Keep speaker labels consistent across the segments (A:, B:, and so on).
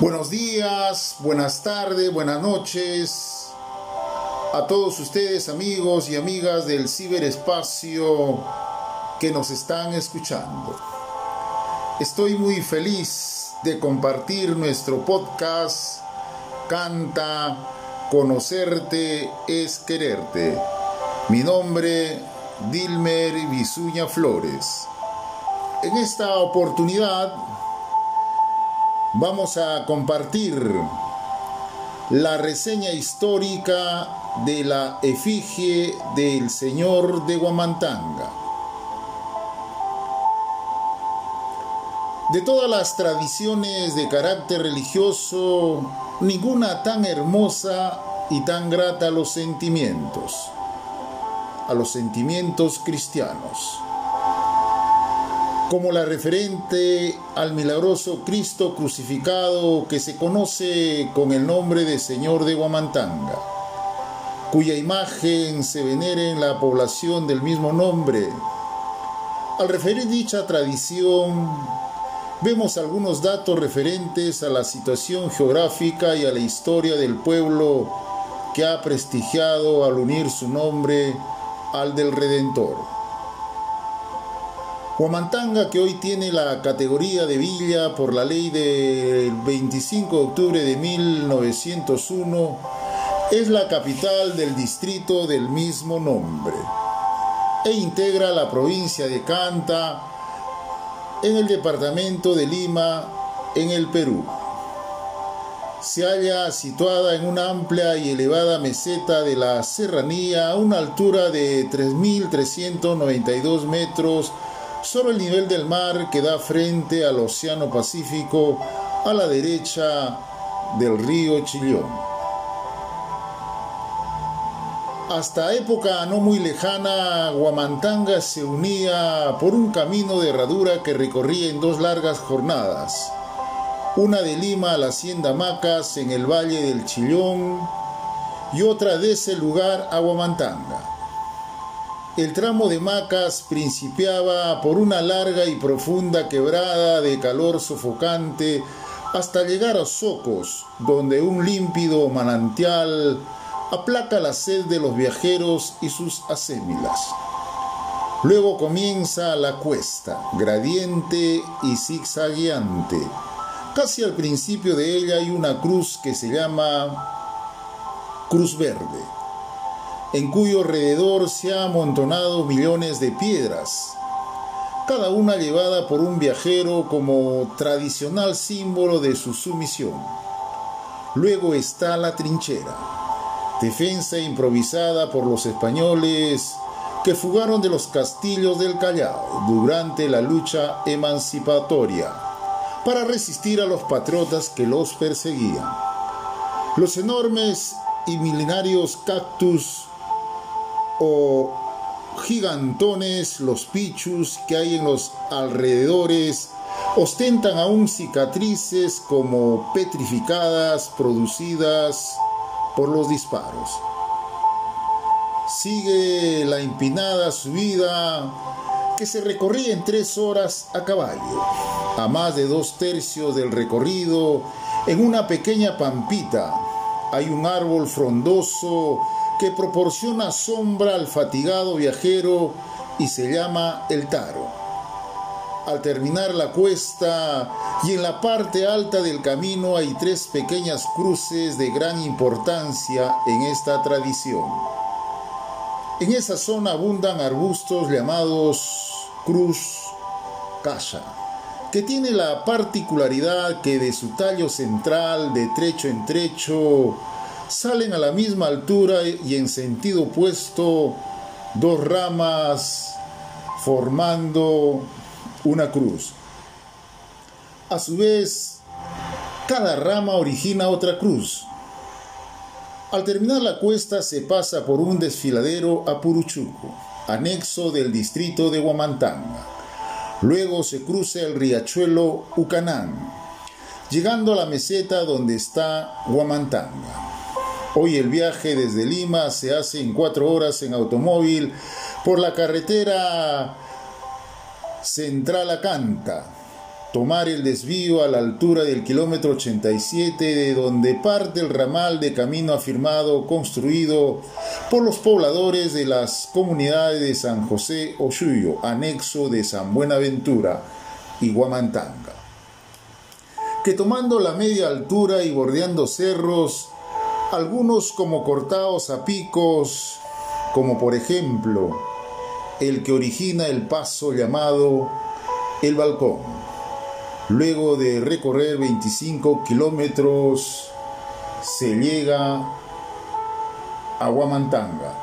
A: Buenos días, buenas tardes, buenas noches a todos ustedes amigos y amigas del ciberespacio que nos están escuchando. Estoy muy feliz de compartir nuestro podcast Canta, Conocerte es Quererte. Mi nombre, Dilmer Bisuña Flores. En esta oportunidad vamos a compartir la reseña histórica de la efigie del Señor de Guamantanga. De todas las tradiciones de carácter religioso, ninguna tan hermosa y tan grata a los sentimientos, a los sentimientos cristianos como la referente al milagroso Cristo crucificado que se conoce con el nombre de Señor de Guamantanga, cuya imagen se venera en la población del mismo nombre. Al referir dicha tradición, vemos algunos datos referentes a la situación geográfica y a la historia del pueblo que ha prestigiado al unir su nombre al del Redentor. Huamantanga, que hoy tiene la categoría de villa por la ley del 25 de octubre de 1901, es la capital del distrito del mismo nombre e integra la provincia de Canta en el departamento de Lima, en el Perú. Se halla situada en una amplia y elevada meseta de la serranía a una altura de 3.392 metros sobre el nivel del mar que da frente al Océano Pacífico a la derecha del río Chillón. Hasta época no muy lejana, Guamantanga se unía por un camino de herradura que recorría en dos largas jornadas, una de Lima a la hacienda Macas en el valle del Chillón y otra de ese lugar a Guamantanga. El tramo de Macas principiaba por una larga y profunda quebrada de calor sofocante hasta llegar a Socos, donde un límpido manantial aplaca la sed de los viajeros y sus asémilas. Luego comienza la cuesta, gradiente y zigzagueante. Casi al principio de ella hay una cruz que se llama Cruz Verde en cuyo alrededor se han amontonado millones de piedras, cada una llevada por un viajero como tradicional símbolo de su sumisión. Luego está la trinchera, defensa improvisada por los españoles que fugaron de los castillos del Callao durante la lucha emancipatoria para resistir a los patriotas que los perseguían. Los enormes y milenarios cactus o gigantones, los pichus que hay en los alrededores, ostentan aún cicatrices como petrificadas producidas por los disparos. Sigue la empinada subida que se recorría en tres horas a caballo, a más de dos tercios del recorrido, en una pequeña pampita. Hay un árbol frondoso que proporciona sombra al fatigado viajero y se llama el Taro. Al terminar la cuesta y en la parte alta del camino hay tres pequeñas cruces de gran importancia en esta tradición. En esa zona abundan arbustos llamados cruz casa, que tiene la particularidad que de su tallo central, de trecho en trecho, salen a la misma altura y en sentido opuesto dos ramas formando una cruz. A su vez, cada rama origina otra cruz. Al terminar la cuesta se pasa por un desfiladero a Puruchuco, anexo del distrito de Huamantanga. Luego se cruza el riachuelo Ucanán, llegando a la meseta donde está Huamantanga. Hoy el viaje desde Lima se hace en cuatro horas en automóvil por la carretera central a Canta, tomar el desvío a la altura del kilómetro 87 de donde parte el ramal de camino afirmado construido por los pobladores de las comunidades de San José Osuyo, anexo de San Buenaventura y Guamantanga. Que tomando la media altura y bordeando cerros, algunos como cortados a picos, como por ejemplo el que origina el paso llamado el balcón Luego de recorrer 25 kilómetros, se llega a Huamantanga.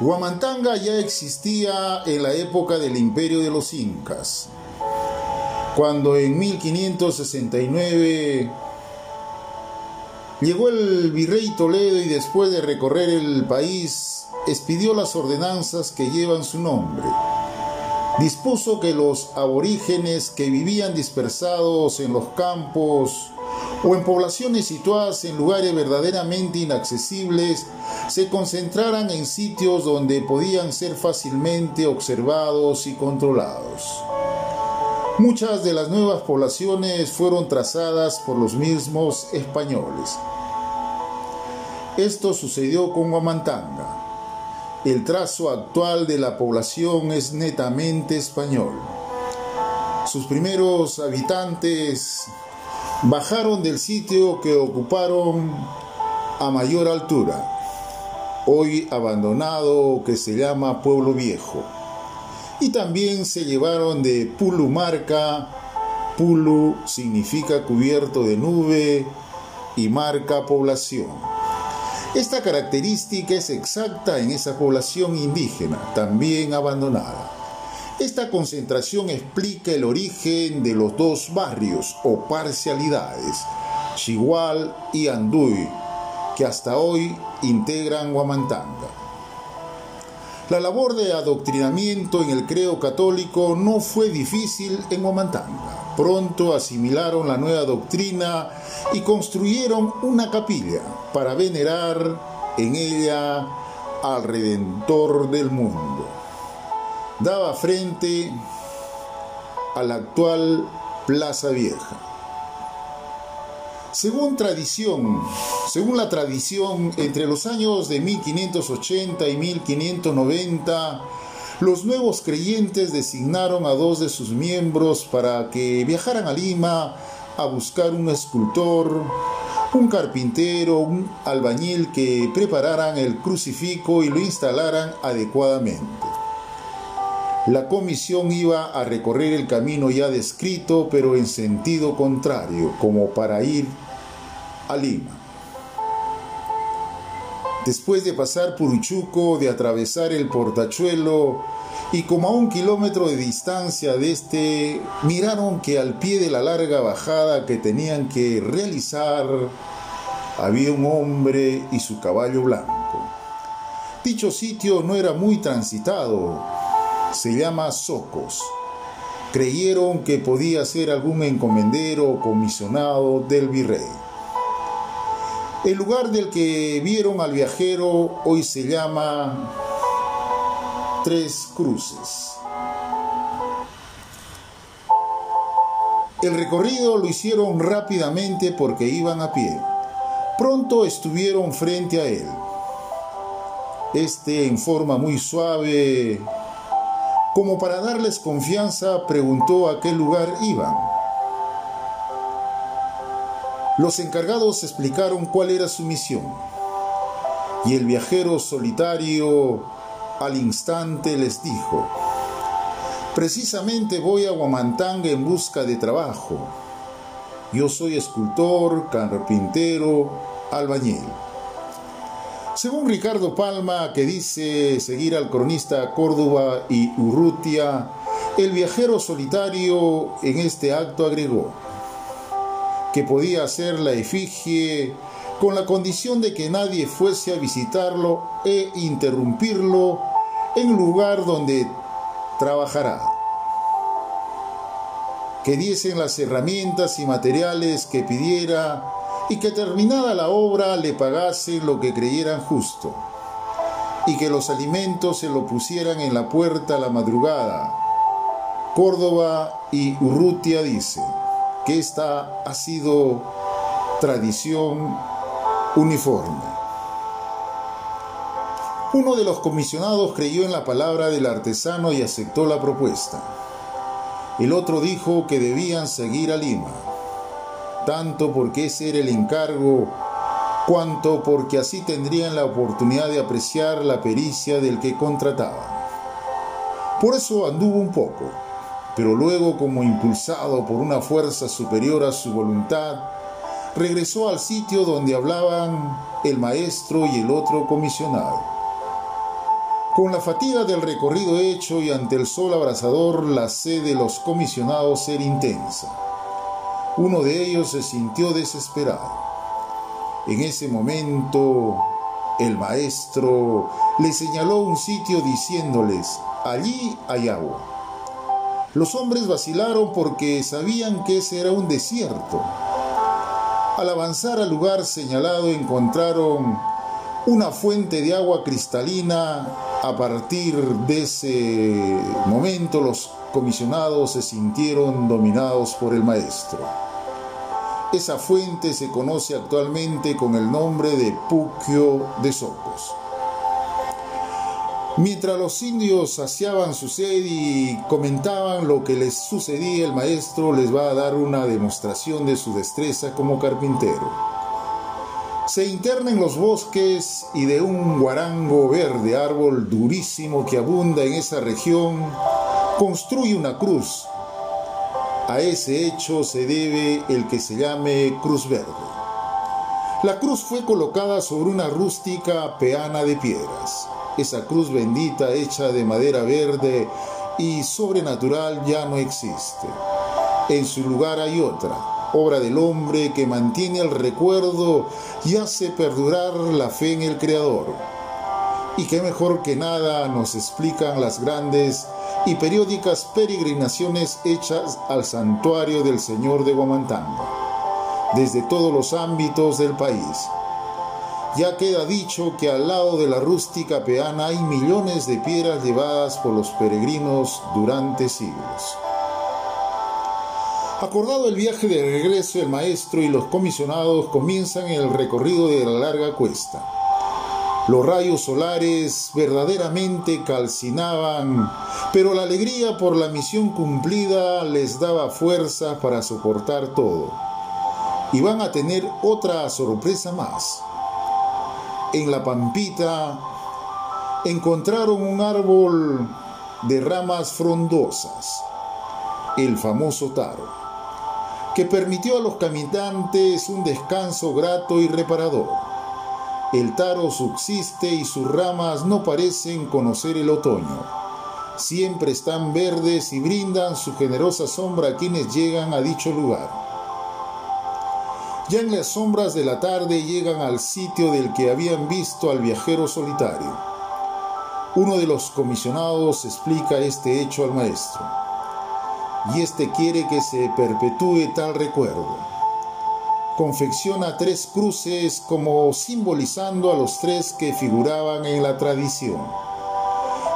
A: Huamantanga ya existía en la época del imperio de los incas, cuando en 1569 llegó el virrey Toledo y después de recorrer el país expidió las ordenanzas que llevan su nombre. Dispuso que los aborígenes que vivían dispersados en los campos o en poblaciones situadas en lugares verdaderamente inaccesibles se concentraran en sitios donde podían ser fácilmente observados y controlados. Muchas de las nuevas poblaciones fueron trazadas por los mismos españoles. Esto sucedió con Guamantanga. El trazo actual de la población es netamente español. Sus primeros habitantes bajaron del sitio que ocuparon a mayor altura, hoy abandonado que se llama Pueblo Viejo. Y también se llevaron de Pulu marca, Pulu significa cubierto de nube y marca población. Esta característica es exacta en esa población indígena, también abandonada. Esta concentración explica el origen de los dos barrios o parcialidades, Chigual y Anduy, que hasta hoy integran Huamantanga. La labor de adoctrinamiento en el creo católico no fue difícil en Huamantanga. Pronto asimilaron la nueva doctrina y construyeron una capilla para venerar en ella al Redentor del mundo. Daba frente a la actual Plaza Vieja. Según tradición, según la tradición, entre los años de 1580 y 1590, los nuevos creyentes designaron a dos de sus miembros para que viajaran a Lima a buscar un escultor, un carpintero, un albañil que prepararan el crucifijo y lo instalaran adecuadamente. La comisión iba a recorrer el camino ya descrito, pero en sentido contrario, como para ir a Lima. Después de pasar Puruchuco, de atravesar el portachuelo, y como a un kilómetro de distancia de este, miraron que al pie de la larga bajada que tenían que realizar había un hombre y su caballo blanco. Dicho sitio no era muy transitado, se llama Socos. Creyeron que podía ser algún encomendero o comisionado del virrey. El lugar del que vieron al viajero hoy se llama Tres Cruces. El recorrido lo hicieron rápidamente porque iban a pie. Pronto estuvieron frente a él. Este en forma muy suave, como para darles confianza, preguntó a qué lugar iban. Los encargados explicaron cuál era su misión. Y el viajero solitario al instante les dijo, precisamente voy a Huamantanga en busca de trabajo. Yo soy escultor, carpintero, albañil. Según Ricardo Palma, que dice seguir al cronista Córdoba y Urrutia, el viajero solitario en este acto agregó que podía hacer la efigie con la condición de que nadie fuese a visitarlo e interrumpirlo en lugar donde trabajará. Que diesen las herramientas y materiales que pidiera y que terminada la obra le pagase lo que creyeran justo. y que los alimentos se lo pusieran en la puerta a la madrugada. Córdoba y Urrutia dice que esta ha sido tradición uniforme. Uno de los comisionados creyó en la palabra del artesano y aceptó la propuesta. El otro dijo que debían seguir a Lima, tanto porque ese era el encargo, cuanto porque así tendrían la oportunidad de apreciar la pericia del que contrataban. Por eso anduvo un poco, pero luego como impulsado por una fuerza superior a su voluntad, regresó al sitio donde hablaban el maestro y el otro comisionado. Con la fatiga del recorrido hecho y ante el sol abrasador, la sed de los comisionados era intensa. Uno de ellos se sintió desesperado. En ese momento, el maestro le señaló un sitio diciéndoles, allí hay agua. Los hombres vacilaron porque sabían que ese era un desierto. Al avanzar al lugar señalado encontraron una fuente de agua cristalina a partir de ese momento los comisionados se sintieron dominados por el maestro. Esa fuente se conoce actualmente con el nombre de Puquio de Socos. Mientras los indios saciaban su sed y comentaban lo que les sucedía, el maestro les va a dar una demostración de su destreza como carpintero se interna en los bosques y de un guarango verde, árbol durísimo que abunda en esa región, construye una cruz. A ese hecho se debe el que se llame Cruz Verde. La cruz fue colocada sobre una rústica peana de piedras. Esa cruz bendita hecha de madera verde y sobrenatural ya no existe. En su lugar hay otra, obra del hombre que mantiene el recuerdo y hace perdurar la fe en el Creador. Y qué mejor que nada nos explican las grandes y periódicas peregrinaciones hechas al santuario del Señor de Guamantanga, desde todos los ámbitos del país. Ya queda dicho que al lado de la rústica peana hay millones de piedras llevadas por los peregrinos durante siglos. Acordado el viaje de regreso, el maestro y los comisionados comienzan el recorrido de la larga cuesta. Los rayos solares verdaderamente calcinaban, pero la alegría por la misión cumplida les daba fuerza para soportar todo. Y van a tener otra sorpresa más. En la pampita encontraron un árbol de ramas frondosas, el famoso taro que permitió a los caminantes un descanso grato y reparador. El taro subsiste y sus ramas no parecen conocer el otoño. Siempre están verdes y brindan su generosa sombra a quienes llegan a dicho lugar. Ya en las sombras de la tarde llegan al sitio del que habían visto al viajero solitario. Uno de los comisionados explica este hecho al maestro y éste quiere que se perpetúe tal recuerdo. Confecciona tres cruces como simbolizando a los tres que figuraban en la tradición.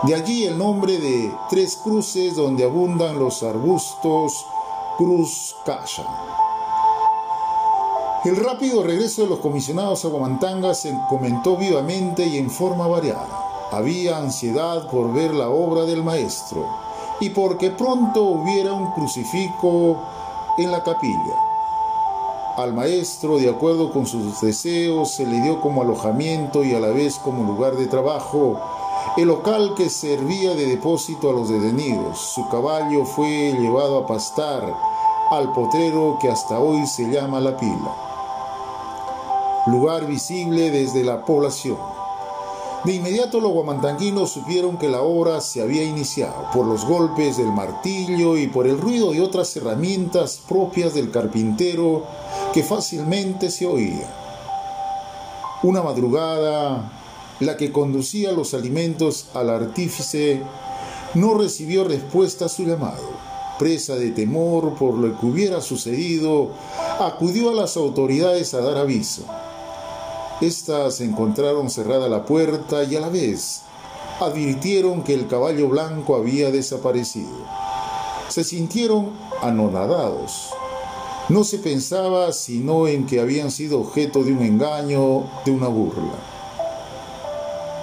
A: De allí el nombre de tres cruces donde abundan los arbustos Cruz Calla. El rápido regreso de los comisionados a Guamantanga se comentó vivamente y en forma variada. Había ansiedad por ver la obra del maestro y porque pronto hubiera un crucifijo en la capilla. Al maestro, de acuerdo con sus deseos, se le dio como alojamiento y a la vez como lugar de trabajo el local que servía de depósito a los detenidos. Su caballo fue llevado a pastar al potrero que hasta hoy se llama La Pila, lugar visible desde la población. De inmediato los guamantanguinos supieron que la obra se había iniciado por los golpes del martillo y por el ruido de otras herramientas propias del carpintero que fácilmente se oía. Una madrugada, la que conducía los alimentos al artífice no recibió respuesta a su llamado. Presa de temor por lo que hubiera sucedido, acudió a las autoridades a dar aviso. Estas encontraron cerrada la puerta y a la vez advirtieron que el caballo blanco había desaparecido. Se sintieron anonadados. No se pensaba sino en que habían sido objeto de un engaño, de una burla.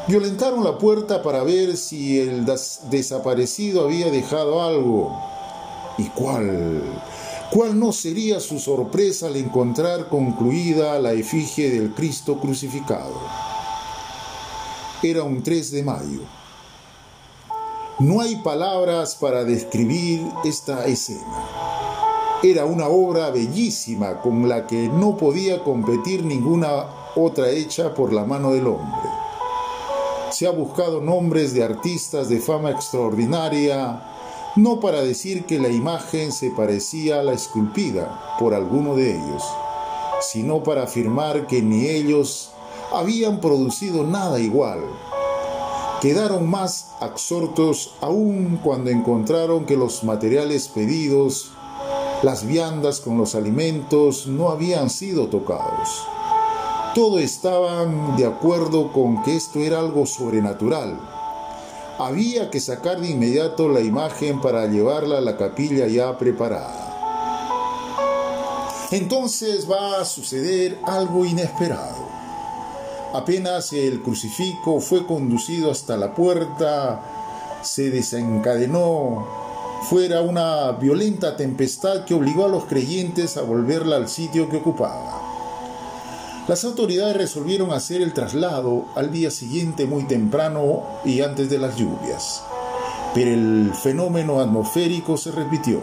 A: Violentaron la puerta para ver si el desaparecido había dejado algo. ¿Y cuál? ¿Cuál no sería su sorpresa al encontrar concluida la efigie del Cristo crucificado? Era un 3 de mayo. No hay palabras para describir esta escena. Era una obra bellísima con la que no podía competir ninguna otra hecha por la mano del hombre. Se ha buscado nombres de artistas de fama extraordinaria, no para decir que la imagen se parecía a la esculpida por alguno de ellos, sino para afirmar que ni ellos habían producido nada igual. Quedaron más absortos aún cuando encontraron que los materiales pedidos, las viandas con los alimentos, no habían sido tocados. Todos estaban de acuerdo con que esto era algo sobrenatural había que sacar de inmediato la imagen para llevarla a la capilla ya preparada. Entonces va a suceder algo inesperado. Apenas el crucifijo fue conducido hasta la puerta, se desencadenó fuera una violenta tempestad que obligó a los creyentes a volverla al sitio que ocupaba. Las autoridades resolvieron hacer el traslado al día siguiente muy temprano y antes de las lluvias, pero el fenómeno atmosférico se repitió.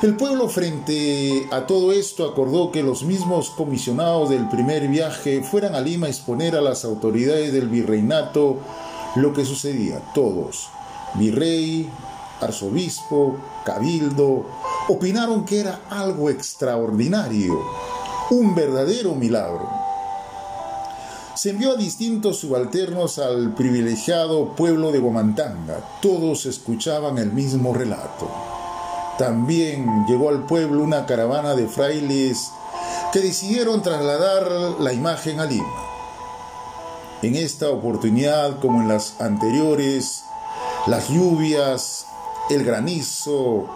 A: El pueblo frente a todo esto acordó que los mismos comisionados del primer viaje fueran a Lima a exponer a las autoridades del virreinato lo que sucedía. Todos, virrey, arzobispo, cabildo, opinaron que era algo extraordinario un verdadero milagro. Se envió a distintos subalternos al privilegiado pueblo de Gomantanga. Todos escuchaban el mismo relato. También llegó al pueblo una caravana de frailes que decidieron trasladar la imagen a Lima. En esta oportunidad, como en las anteriores, las lluvias, el granizo,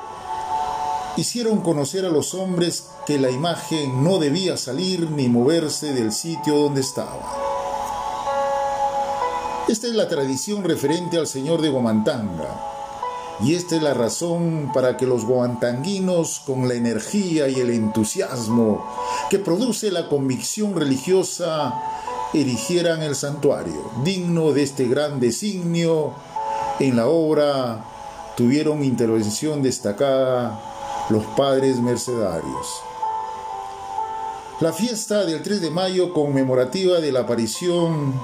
A: hicieron conocer a los hombres que la imagen no debía salir ni moverse del sitio donde estaba. Esta es la tradición referente al señor de Guamantanga, y esta es la razón para que los guamantanguinos, con la energía y el entusiasmo que produce la convicción religiosa, erigieran el santuario, digno de este gran designio. En la obra tuvieron intervención destacada los padres mercedarios. La fiesta del 3 de mayo conmemorativa de la aparición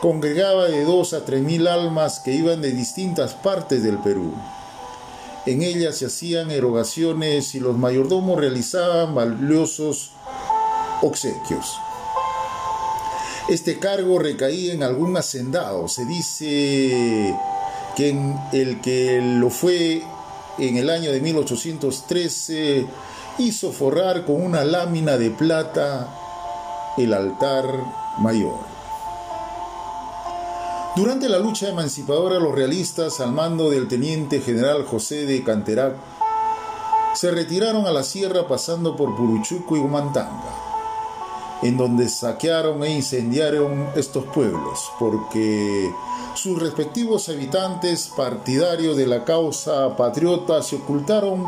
A: congregaba de dos a tres mil almas que iban de distintas partes del Perú. En ella se hacían erogaciones y los mayordomos realizaban valiosos obsequios. Este cargo recaía en algún hacendado. Se dice que en el que lo fue en el año de 1813 hizo forrar con una lámina de plata el altar mayor. Durante la lucha emancipadora, los realistas, al mando del teniente general José de Canterac, se retiraron a la sierra pasando por Puruchuco y Humantanga, en donde saquearon e incendiaron estos pueblos, porque sus respectivos habitantes partidarios de la causa patriota se ocultaron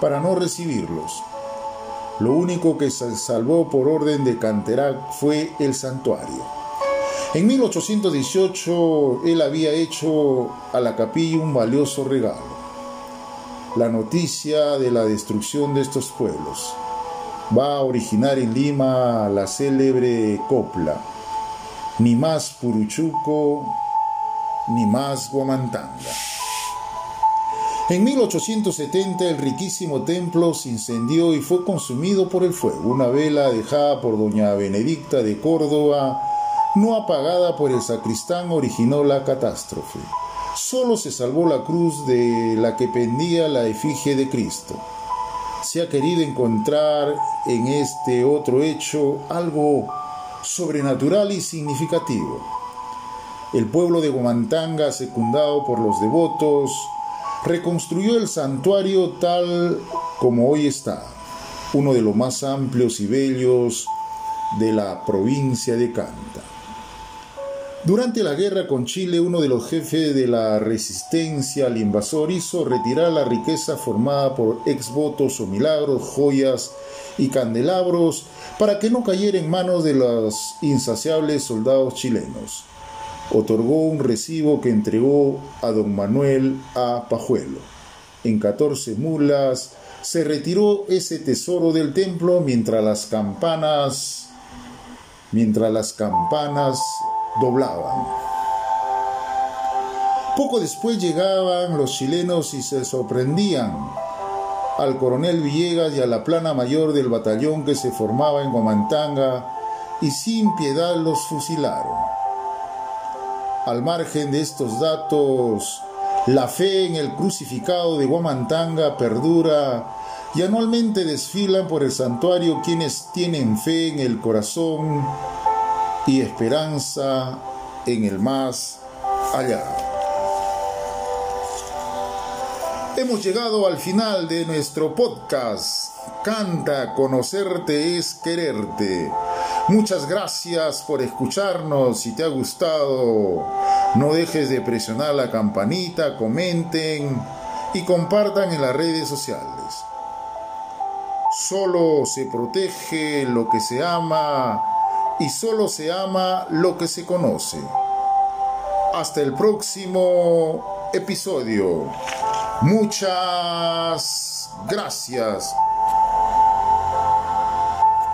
A: para no recibirlos. Lo único que se salvó por orden de Canterac fue el santuario. En 1818 él había hecho a la capilla un valioso regalo, la noticia de la destrucción de estos pueblos. Va a originar en Lima la célebre copla, ni más Puruchuco, ni más Guamantanga. En 1870 el riquísimo templo se incendió y fue consumido por el fuego. Una vela dejada por doña Benedicta de Córdoba, no apagada por el sacristán, originó la catástrofe. Solo se salvó la cruz de la que pendía la efigie de Cristo. Se ha querido encontrar en este otro hecho algo sobrenatural y significativo. El pueblo de Guamantanga, secundado por los devotos, reconstruyó el santuario tal como hoy está, uno de los más amplios y bellos de la provincia de Canta. Durante la guerra con Chile, uno de los jefes de la resistencia al invasor hizo retirar la riqueza formada por exvotos o milagros, joyas y candelabros para que no cayera en manos de los insaciables soldados chilenos. Otorgó un recibo que entregó a don Manuel A. Pajuelo. En 14 mulas se retiró ese tesoro del templo mientras las campanas mientras las campanas doblaban. Poco después llegaban los chilenos y se sorprendían al coronel Villegas y a la plana mayor del batallón que se formaba en Guamantanga y sin piedad los fusilaron. Al margen de estos datos, la fe en el crucificado de Guamantanga perdura y anualmente desfilan por el santuario quienes tienen fe en el corazón y esperanza en el más allá. Hemos llegado al final de nuestro podcast. Canta, conocerte es quererte. Muchas gracias por escucharnos. Si te ha gustado, no dejes de presionar la campanita, comenten y compartan en las redes sociales. Solo se protege lo que se ama y solo se ama lo que se conoce. Hasta el próximo episodio. Muchas gracias.